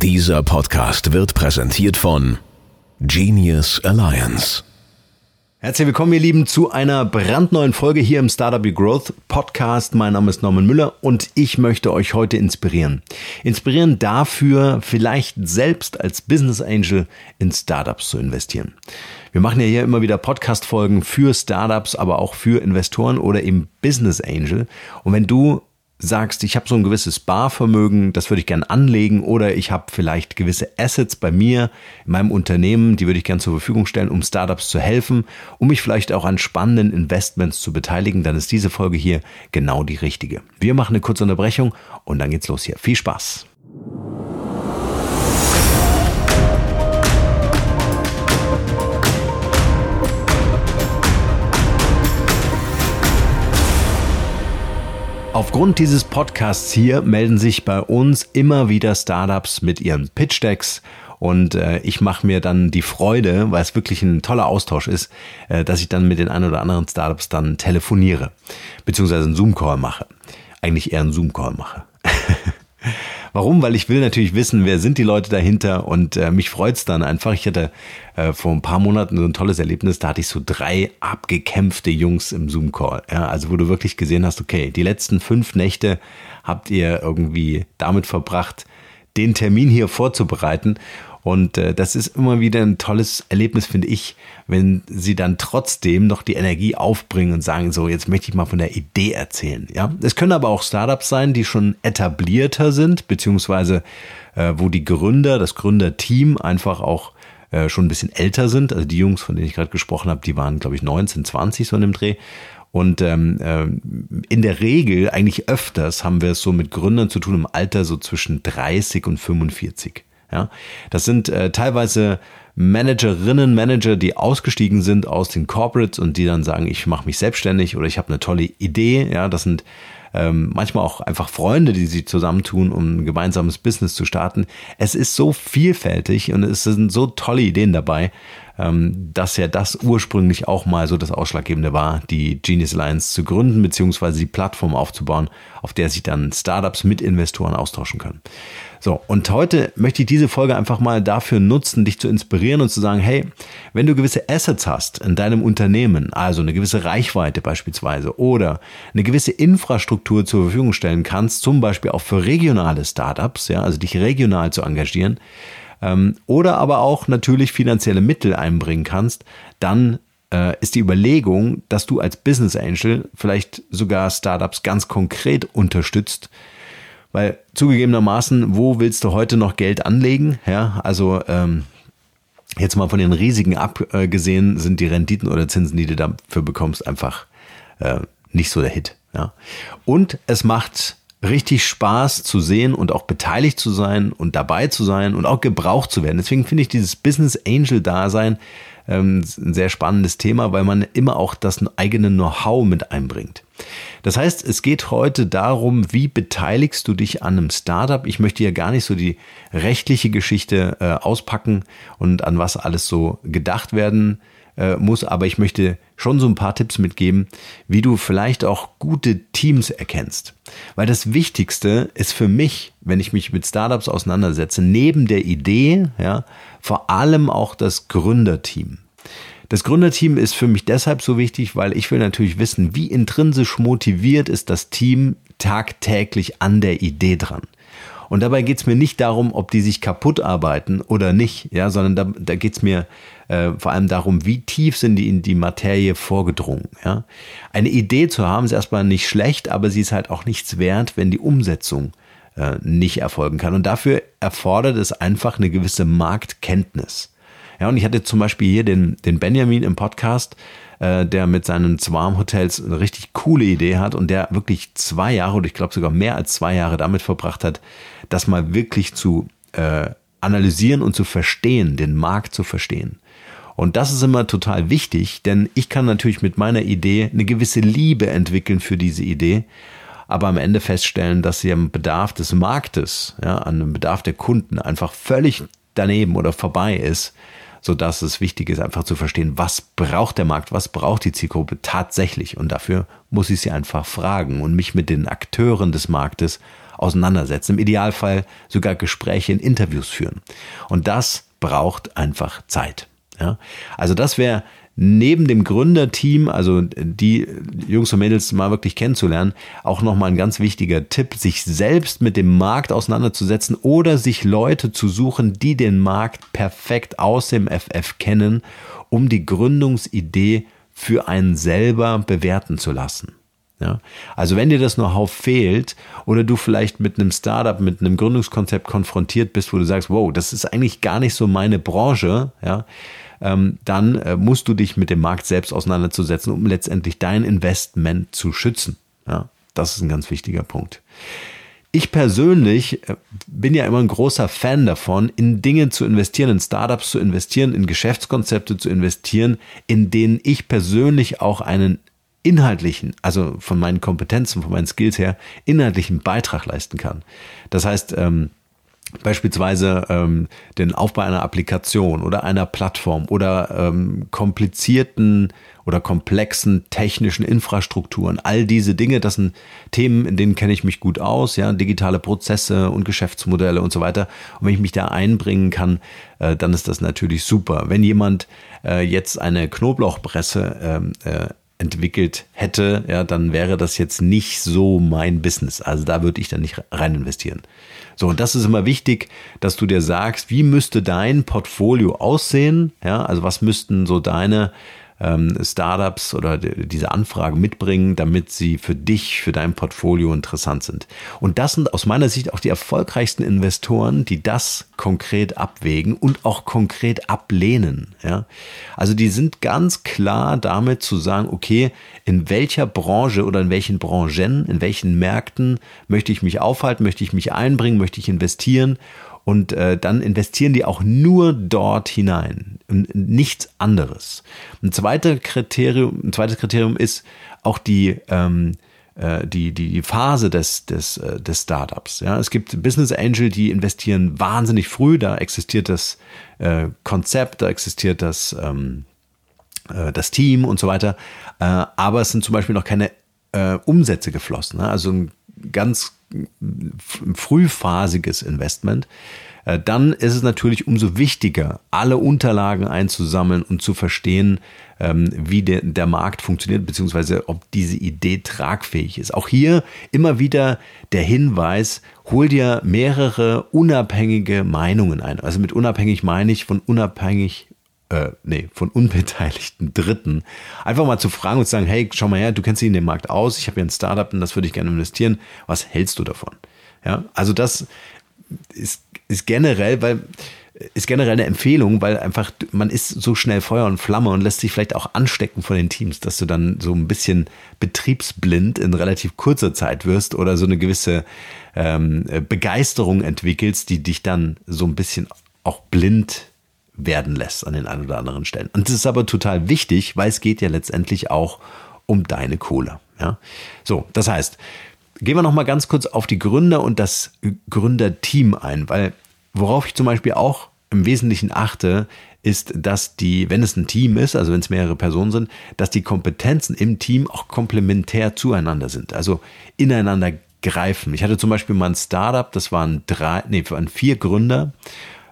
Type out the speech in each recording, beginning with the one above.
Dieser Podcast wird präsentiert von Genius Alliance. Herzlich willkommen, ihr Lieben, zu einer brandneuen Folge hier im Startup Be Growth Podcast. Mein Name ist Norman Müller und ich möchte euch heute inspirieren. Inspirieren dafür, vielleicht selbst als Business Angel in Startups zu investieren. Wir machen ja hier immer wieder Podcast-Folgen für Startups, aber auch für Investoren oder eben Business Angel. Und wenn du sagst, ich habe so ein gewisses Barvermögen, das würde ich gerne anlegen oder ich habe vielleicht gewisse Assets bei mir in meinem Unternehmen, die würde ich gerne zur Verfügung stellen, um Startups zu helfen, um mich vielleicht auch an spannenden Investments zu beteiligen, dann ist diese Folge hier genau die richtige. Wir machen eine kurze Unterbrechung und dann geht's los hier. Viel Spaß. Aufgrund dieses Podcasts hier melden sich bei uns immer wieder Startups mit ihren Pitch Decks und äh, ich mache mir dann die Freude, weil es wirklich ein toller Austausch ist, äh, dass ich dann mit den ein oder anderen Startups dann telefoniere, beziehungsweise einen Zoom-Call mache. Eigentlich eher einen Zoom-Call mache. Warum? Weil ich will natürlich wissen, wer sind die Leute dahinter und äh, mich freut's dann einfach. Ich hatte äh, vor ein paar Monaten so ein tolles Erlebnis, da hatte ich so drei abgekämpfte Jungs im Zoom-Call. Ja, also wo du wirklich gesehen hast, okay, die letzten fünf Nächte habt ihr irgendwie damit verbracht, den Termin hier vorzubereiten. Und äh, das ist immer wieder ein tolles Erlebnis, finde ich, wenn sie dann trotzdem noch die Energie aufbringen und sagen, so, jetzt möchte ich mal von der Idee erzählen. Ja, es können aber auch Startups sein, die schon etablierter sind, beziehungsweise äh, wo die Gründer, das Gründerteam einfach auch äh, schon ein bisschen älter sind. Also die Jungs, von denen ich gerade gesprochen habe, die waren, glaube ich, 19, 20 so in dem Dreh. Und ähm, äh, in der Regel, eigentlich öfters, haben wir es so mit Gründern zu tun im Alter so zwischen 30 und 45. Ja, das sind äh, teilweise Managerinnen, Manager, die ausgestiegen sind aus den Corporates und die dann sagen, ich mache mich selbstständig oder ich habe eine tolle Idee. Ja, das sind ähm, manchmal auch einfach Freunde, die sich zusammentun, um ein gemeinsames Business zu starten. Es ist so vielfältig und es sind so tolle Ideen dabei, ähm, dass ja das ursprünglich auch mal so das Ausschlaggebende war, die Genius Alliance zu gründen, beziehungsweise die Plattform aufzubauen, auf der sich dann Startups mit Investoren austauschen können. So, und heute möchte ich diese Folge einfach mal dafür nutzen, dich zu inspirieren und zu sagen, hey, wenn du gewisse Assets hast in deinem Unternehmen, also eine gewisse Reichweite beispielsweise oder eine gewisse Infrastruktur zur Verfügung stellen kannst, zum Beispiel auch für regionale Startups, ja, also dich regional zu engagieren, ähm, oder aber auch natürlich finanzielle Mittel einbringen kannst, dann äh, ist die Überlegung, dass du als Business Angel vielleicht sogar Startups ganz konkret unterstützt, weil zugegebenermaßen, wo willst du heute noch Geld anlegen? Ja, also ähm, jetzt mal von den Risiken abgesehen, sind die Renditen oder Zinsen, die du dafür bekommst, einfach äh, nicht so der Hit. Ja. Und es macht richtig Spaß zu sehen und auch beteiligt zu sein und dabei zu sein und auch gebraucht zu werden. Deswegen finde ich dieses Business Angel Dasein ähm, ein sehr spannendes Thema, weil man immer auch das eigene Know-how mit einbringt. Das heißt, es geht heute darum, wie beteiligst du dich an einem Startup? Ich möchte ja gar nicht so die rechtliche Geschichte äh, auspacken und an was alles so gedacht werden äh, muss, aber ich möchte schon so ein paar Tipps mitgeben, wie du vielleicht auch gute Teams erkennst. Weil das Wichtigste ist für mich, wenn ich mich mit Startups auseinandersetze, neben der Idee, ja, vor allem auch das Gründerteam. Das Gründerteam ist für mich deshalb so wichtig, weil ich will natürlich wissen, wie intrinsisch motiviert ist das Team tagtäglich an der Idee dran. Und dabei geht es mir nicht darum, ob die sich kaputt arbeiten oder nicht, ja, sondern da, da geht es mir äh, vor allem darum, wie tief sind die in die Materie vorgedrungen. Ja. Eine Idee zu haben ist erstmal nicht schlecht, aber sie ist halt auch nichts wert, wenn die Umsetzung äh, nicht erfolgen kann. Und dafür erfordert es einfach eine gewisse Marktkenntnis. Ja, und ich hatte zum Beispiel hier den, den Benjamin im Podcast, äh, der mit seinen Swarm-Hotels eine richtig coole Idee hat und der wirklich zwei Jahre oder ich glaube sogar mehr als zwei Jahre damit verbracht hat, das mal wirklich zu äh, analysieren und zu verstehen, den Markt zu verstehen. Und das ist immer total wichtig, denn ich kann natürlich mit meiner Idee eine gewisse Liebe entwickeln für diese Idee, aber am Ende feststellen, dass sie am Bedarf des Marktes, ja, an dem Bedarf der Kunden einfach völlig daneben oder vorbei ist so dass es wichtig ist, einfach zu verstehen, was braucht der Markt, was braucht die Zielgruppe tatsächlich. Und dafür muss ich sie einfach fragen und mich mit den Akteuren des Marktes auseinandersetzen. Im Idealfall sogar Gespräche in Interviews führen. Und das braucht einfach Zeit. Ja? Also das wäre neben dem Gründerteam, also die Jungs und Mädels mal wirklich kennenzulernen, auch nochmal ein ganz wichtiger Tipp, sich selbst mit dem Markt auseinanderzusetzen oder sich Leute zu suchen, die den Markt perfekt aus dem FF kennen, um die Gründungsidee für einen selber bewerten zu lassen. Ja, also wenn dir das Know-how fehlt oder du vielleicht mit einem Startup, mit einem Gründungskonzept konfrontiert bist, wo du sagst, wow, das ist eigentlich gar nicht so meine Branche, ja, dann äh, musst du dich mit dem Markt selbst auseinanderzusetzen, um letztendlich dein Investment zu schützen. Ja, das ist ein ganz wichtiger Punkt. Ich persönlich äh, bin ja immer ein großer Fan davon, in Dinge zu investieren, in Startups zu investieren, in Geschäftskonzepte zu investieren, in denen ich persönlich auch einen inhaltlichen, also von meinen Kompetenzen, von meinen Skills her, inhaltlichen Beitrag leisten kann. Das heißt, ähm, beispielsweise ähm, den Aufbau einer Applikation oder einer Plattform oder ähm, komplizierten oder komplexen technischen Infrastrukturen. All diese Dinge, das sind Themen, in denen kenne ich mich gut aus, ja, digitale Prozesse und Geschäftsmodelle und so weiter. Und wenn ich mich da einbringen kann, äh, dann ist das natürlich super. Wenn jemand äh, jetzt eine Knoblauchpresse ähm, äh, entwickelt hätte, ja, dann wäre das jetzt nicht so mein Business. Also da würde ich dann nicht rein investieren. So, und das ist immer wichtig, dass du dir sagst, wie müsste dein Portfolio aussehen? Ja, also was müssten so deine ähm, Startups oder diese Anfragen mitbringen, damit sie für dich, für dein Portfolio interessant sind. Und das sind aus meiner Sicht auch die erfolgreichsten Investoren, die das konkret abwägen und auch konkret ablehnen. Ja? Also die sind ganz klar damit zu sagen, okay, in welcher Branche oder in welchen Branchen, in welchen Märkten möchte ich mich aufhalten, möchte ich mich einbringen, möchte ich investieren und äh, dann investieren die auch nur dort hinein nichts anderes. Ein, zweiter Kriterium, ein zweites Kriterium ist auch die, ähm, äh, die, die Phase des, des, äh, des Startups. Ja, es gibt Business Angel, die investieren wahnsinnig früh, da existiert das äh, Konzept, da existiert das, ähm, äh, das Team und so weiter. Äh, aber es sind zum Beispiel noch keine äh, Umsätze geflossen. Ne? Also ein ganz frühphasiges Investment, äh, dann ist es natürlich umso wichtiger, alle Unterlagen einzusammeln und zu verstehen, ähm, wie der, der Markt funktioniert, beziehungsweise ob diese Idee tragfähig ist. Auch hier immer wieder der Hinweis, hol dir mehrere unabhängige Meinungen ein. Also mit unabhängig meine ich von unabhängig äh, nee, von unbeteiligten Dritten, einfach mal zu fragen und zu sagen, hey, schau mal her, du kennst dich in dem Markt aus, ich habe hier ein Startup und das würde ich gerne investieren, was hältst du davon? Ja, also das ist, ist generell, weil ist generell eine Empfehlung, weil einfach man ist so schnell Feuer und Flamme und lässt sich vielleicht auch anstecken von den Teams, dass du dann so ein bisschen betriebsblind in relativ kurzer Zeit wirst oder so eine gewisse ähm, Begeisterung entwickelst, die dich dann so ein bisschen auch blind werden lässt an den ein oder anderen Stellen. Und das ist aber total wichtig, weil es geht ja letztendlich auch um deine Kohle. Ja? So, das heißt, gehen wir noch mal ganz kurz auf die Gründer und das Gründerteam ein, weil worauf ich zum Beispiel auch im Wesentlichen achte, ist, dass die, wenn es ein Team ist, also wenn es mehrere Personen sind, dass die Kompetenzen im Team auch komplementär zueinander sind, also ineinander greifen. Ich hatte zum Beispiel mal ein Startup, das waren drei, nee, waren vier Gründer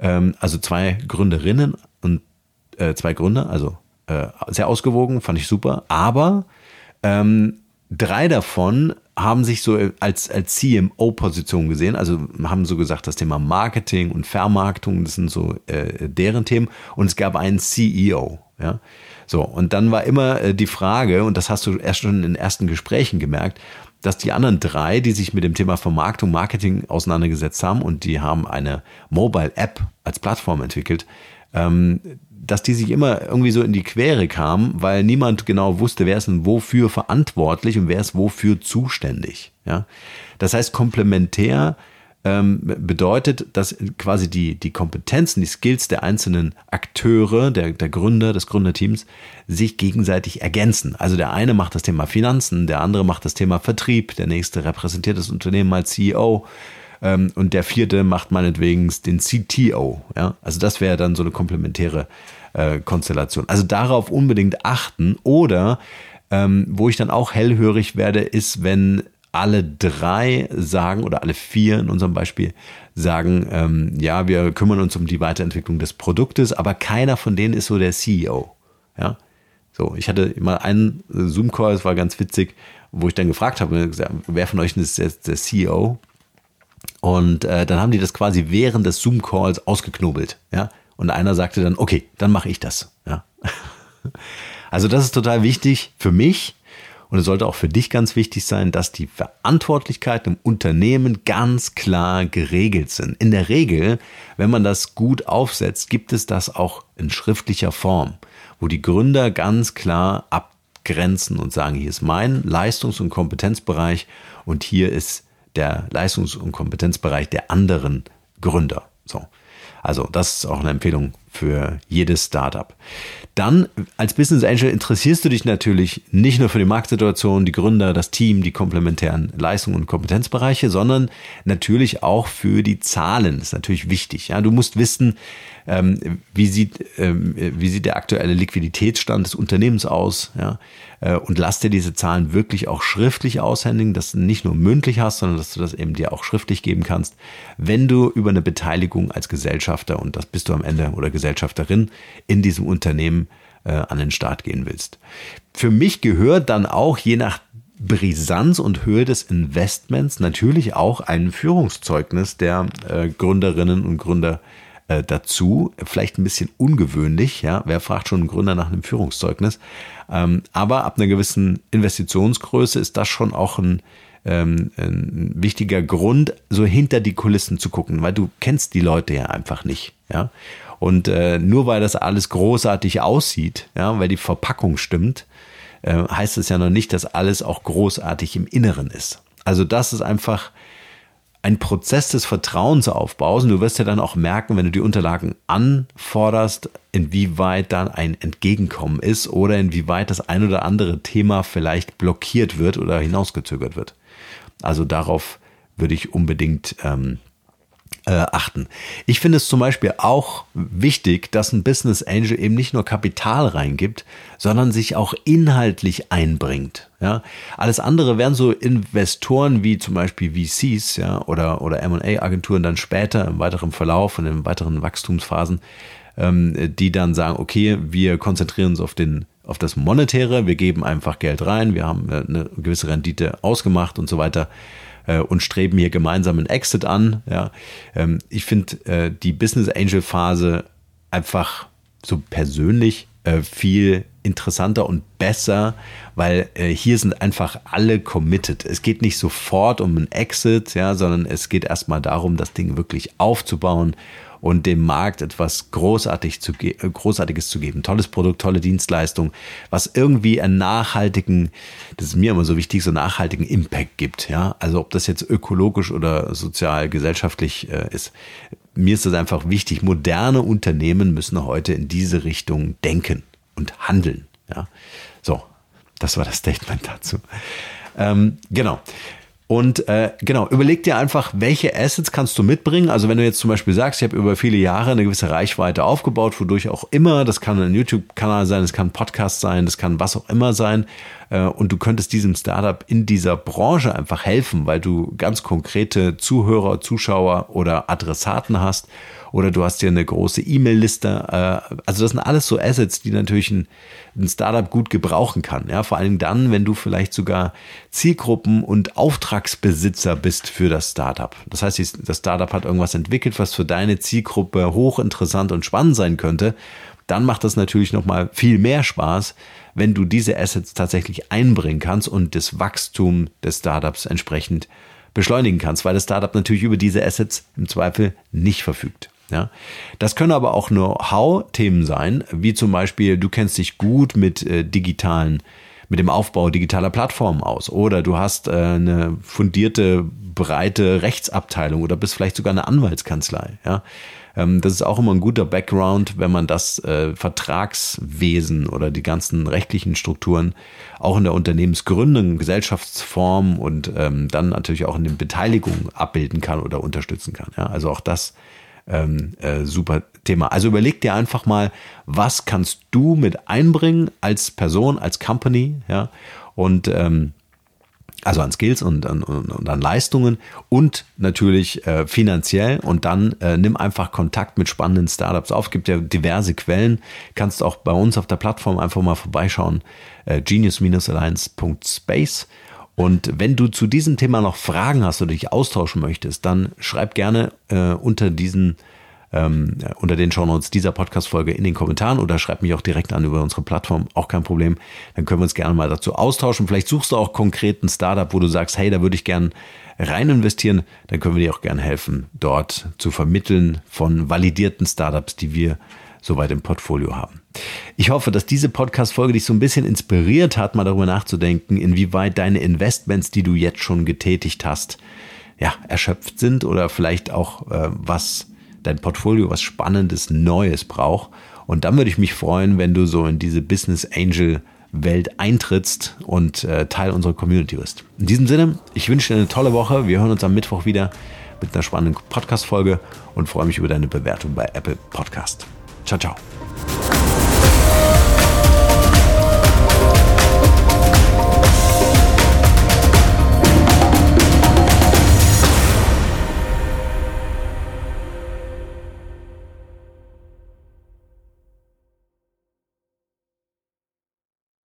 ähm, also zwei Gründerinnen und äh, zwei Gründer, also äh, sehr ausgewogen, fand ich super. Aber ähm, drei davon haben sich so als, als CMO-Position gesehen, also haben so gesagt, das Thema Marketing und Vermarktung, das sind so äh, deren Themen. Und es gab einen CEO, ja. So, und dann war immer äh, die Frage, und das hast du erst schon in den ersten Gesprächen gemerkt, dass die anderen drei, die sich mit dem Thema Vermarktung, Marketing auseinandergesetzt haben und die haben eine Mobile App als Plattform entwickelt, ähm, dass die sich immer irgendwie so in die Quere kamen, weil niemand genau wusste, wer ist denn wofür verantwortlich und wer ist wofür zuständig. Ja? Das heißt, komplementär ähm, bedeutet, dass quasi die, die Kompetenzen, die Skills der einzelnen Akteure, der, der Gründer, des Gründerteams sich gegenseitig ergänzen. Also der eine macht das Thema Finanzen, der andere macht das Thema Vertrieb, der nächste repräsentiert das Unternehmen als CEO ähm, und der vierte macht meinetwegen den CTO. Ja? Also das wäre dann so eine komplementäre äh, Konstellation. Also darauf unbedingt achten oder ähm, wo ich dann auch hellhörig werde, ist, wenn alle drei sagen oder alle vier in unserem Beispiel sagen, ähm, ja, wir kümmern uns um die Weiterentwicklung des Produktes, aber keiner von denen ist so der CEO. Ja, so, ich hatte mal einen Zoom-Call, es war ganz witzig, wo ich dann gefragt habe, wer von euch ist jetzt der CEO? Und äh, dann haben die das quasi während des Zoom-Calls ausgeknobelt, ja. Und einer sagte dann, okay, dann mache ich das, ja. Also das ist total wichtig für mich und es sollte auch für dich ganz wichtig sein, dass die Verantwortlichkeiten im Unternehmen ganz klar geregelt sind. In der Regel, wenn man das gut aufsetzt, gibt es das auch in schriftlicher Form, wo die Gründer ganz klar abgrenzen und sagen, hier ist mein Leistungs- und Kompetenzbereich und hier ist der Leistungs- und Kompetenzbereich der anderen Gründer. So. Also, das ist auch eine Empfehlung für jedes Startup. Dann als Business Angel interessierst du dich natürlich nicht nur für die Marktsituation, die Gründer, das Team, die komplementären Leistungen und Kompetenzbereiche, sondern natürlich auch für die Zahlen. Das ist natürlich wichtig. Ja, du musst wissen, ähm, wie, sieht, ähm, wie sieht der aktuelle Liquiditätsstand des Unternehmens aus. Ja, äh, und lass dir diese Zahlen wirklich auch schriftlich aushändigen, dass du nicht nur mündlich hast, sondern dass du das eben dir auch schriftlich geben kannst, wenn du über eine Beteiligung als Gesellschafter und das bist du am Ende oder Gesellschafterin in diesem Unternehmen äh, an den Start gehen willst. Für mich gehört dann auch je nach Brisanz und Höhe des Investments natürlich auch ein Führungszeugnis der äh, Gründerinnen und Gründer äh, dazu. Vielleicht ein bisschen ungewöhnlich, ja. Wer fragt schon einen Gründer nach einem Führungszeugnis? Ähm, aber ab einer gewissen Investitionsgröße ist das schon auch ein, ähm, ein wichtiger Grund, so hinter die Kulissen zu gucken, weil du kennst die Leute ja einfach nicht, ja. Und äh, nur weil das alles großartig aussieht, ja, weil die Verpackung stimmt, äh, heißt es ja noch nicht, dass alles auch großartig im Inneren ist. Also das ist einfach ein Prozess des Vertrauensaufbaus. Und du wirst ja dann auch merken, wenn du die Unterlagen anforderst, inwieweit dann ein Entgegenkommen ist oder inwieweit das ein oder andere Thema vielleicht blockiert wird oder hinausgezögert wird. Also darauf würde ich unbedingt ähm, äh, achten. Ich finde es zum Beispiel auch wichtig, dass ein Business Angel eben nicht nur Kapital reingibt, sondern sich auch inhaltlich einbringt. Ja, alles andere wären so Investoren wie zum Beispiel VCs, ja, oder, oder M&A-Agenturen dann später im weiteren Verlauf und in weiteren Wachstumsphasen, ähm, die dann sagen, okay, wir konzentrieren uns auf den auf das Monetäre, wir geben einfach Geld rein, wir haben äh, eine gewisse Rendite ausgemacht und so weiter äh, und streben hier gemeinsam einen Exit an. Ja. Ähm, ich finde äh, die Business Angel Phase einfach so persönlich viel interessanter und besser, weil hier sind einfach alle committed. Es geht nicht sofort um einen Exit, ja, sondern es geht erstmal darum, das Ding wirklich aufzubauen und dem Markt etwas großartig zu äh, Großartiges zu geben. Tolles Produkt, tolle Dienstleistung, was irgendwie einen nachhaltigen, das ist mir immer so wichtig, so nachhaltigen Impact gibt. Ja, also ob das jetzt ökologisch oder sozial, gesellschaftlich äh, ist. Mir ist das einfach wichtig. Moderne Unternehmen müssen heute in diese Richtung denken und handeln. Ja, so, das war das Statement dazu. Ähm, genau. Und äh, genau, überleg dir einfach, welche Assets kannst du mitbringen. Also wenn du jetzt zum Beispiel sagst, ich habe über viele Jahre eine gewisse Reichweite aufgebaut, wodurch auch immer, das kann ein YouTube-Kanal sein, das kann ein Podcast sein, das kann was auch immer sein. Äh, und du könntest diesem Startup in dieser Branche einfach helfen, weil du ganz konkrete Zuhörer, Zuschauer oder Adressaten hast oder du hast hier eine große E-Mail-Liste. Äh, also das sind alles so Assets, die natürlich ein, ein Startup gut gebrauchen kann. Ja, vor allem dann, wenn du vielleicht sogar Zielgruppen und Auftragsbesitzer bist für das Startup. Das heißt, das Startup hat irgendwas entwickelt, was für deine Zielgruppe hochinteressant und spannend sein könnte. Dann macht das natürlich noch mal viel mehr Spaß, wenn du diese Assets tatsächlich einbringen kannst und das Wachstum des Startups entsprechend beschleunigen kannst, weil das Startup natürlich über diese Assets im Zweifel nicht verfügt. Ja, das können aber auch Know-how-Themen sein, wie zum Beispiel, du kennst dich gut mit äh, digitalen, mit dem Aufbau digitaler Plattformen aus oder du hast äh, eine fundierte, breite Rechtsabteilung oder bist vielleicht sogar eine Anwaltskanzlei. Ja, ähm, das ist auch immer ein guter Background, wenn man das äh, Vertragswesen oder die ganzen rechtlichen Strukturen auch in der Unternehmensgründung, Gesellschaftsform und ähm, dann natürlich auch in den Beteiligungen abbilden kann oder unterstützen kann. Ja, also auch das ähm, äh, super Thema. Also überleg dir einfach mal, was kannst du mit einbringen als Person, als Company, ja, und ähm, also an Skills und, und, und an Leistungen und natürlich äh, finanziell. Und dann äh, nimm einfach Kontakt mit spannenden Startups auf. Gibt ja diverse Quellen, kannst auch bei uns auf der Plattform einfach mal vorbeischauen, äh, genius-alliance.space und wenn du zu diesem Thema noch Fragen hast oder dich austauschen möchtest, dann schreib gerne äh, unter diesen ähm, unter den Shownotes dieser Podcast-Folge in den Kommentaren oder schreib mich auch direkt an über unsere Plattform, auch kein Problem. Dann können wir uns gerne mal dazu austauschen. Vielleicht suchst du auch konkret ein Startup, wo du sagst, hey, da würde ich gerne rein investieren. Dann können wir dir auch gerne helfen, dort zu vermitteln von validierten Startups, die wir soweit im Portfolio haben. Ich hoffe, dass diese Podcast-Folge dich so ein bisschen inspiriert hat, mal darüber nachzudenken, inwieweit deine Investments, die du jetzt schon getätigt hast, ja, erschöpft sind oder vielleicht auch äh, was dein Portfolio was Spannendes, Neues braucht. Und dann würde ich mich freuen, wenn du so in diese Business Angel Welt eintrittst und äh, Teil unserer Community bist. In diesem Sinne, ich wünsche dir eine tolle Woche. Wir hören uns am Mittwoch wieder mit einer spannenden Podcast-Folge und freue mich über deine Bewertung bei Apple Podcast. Tchau, tchau.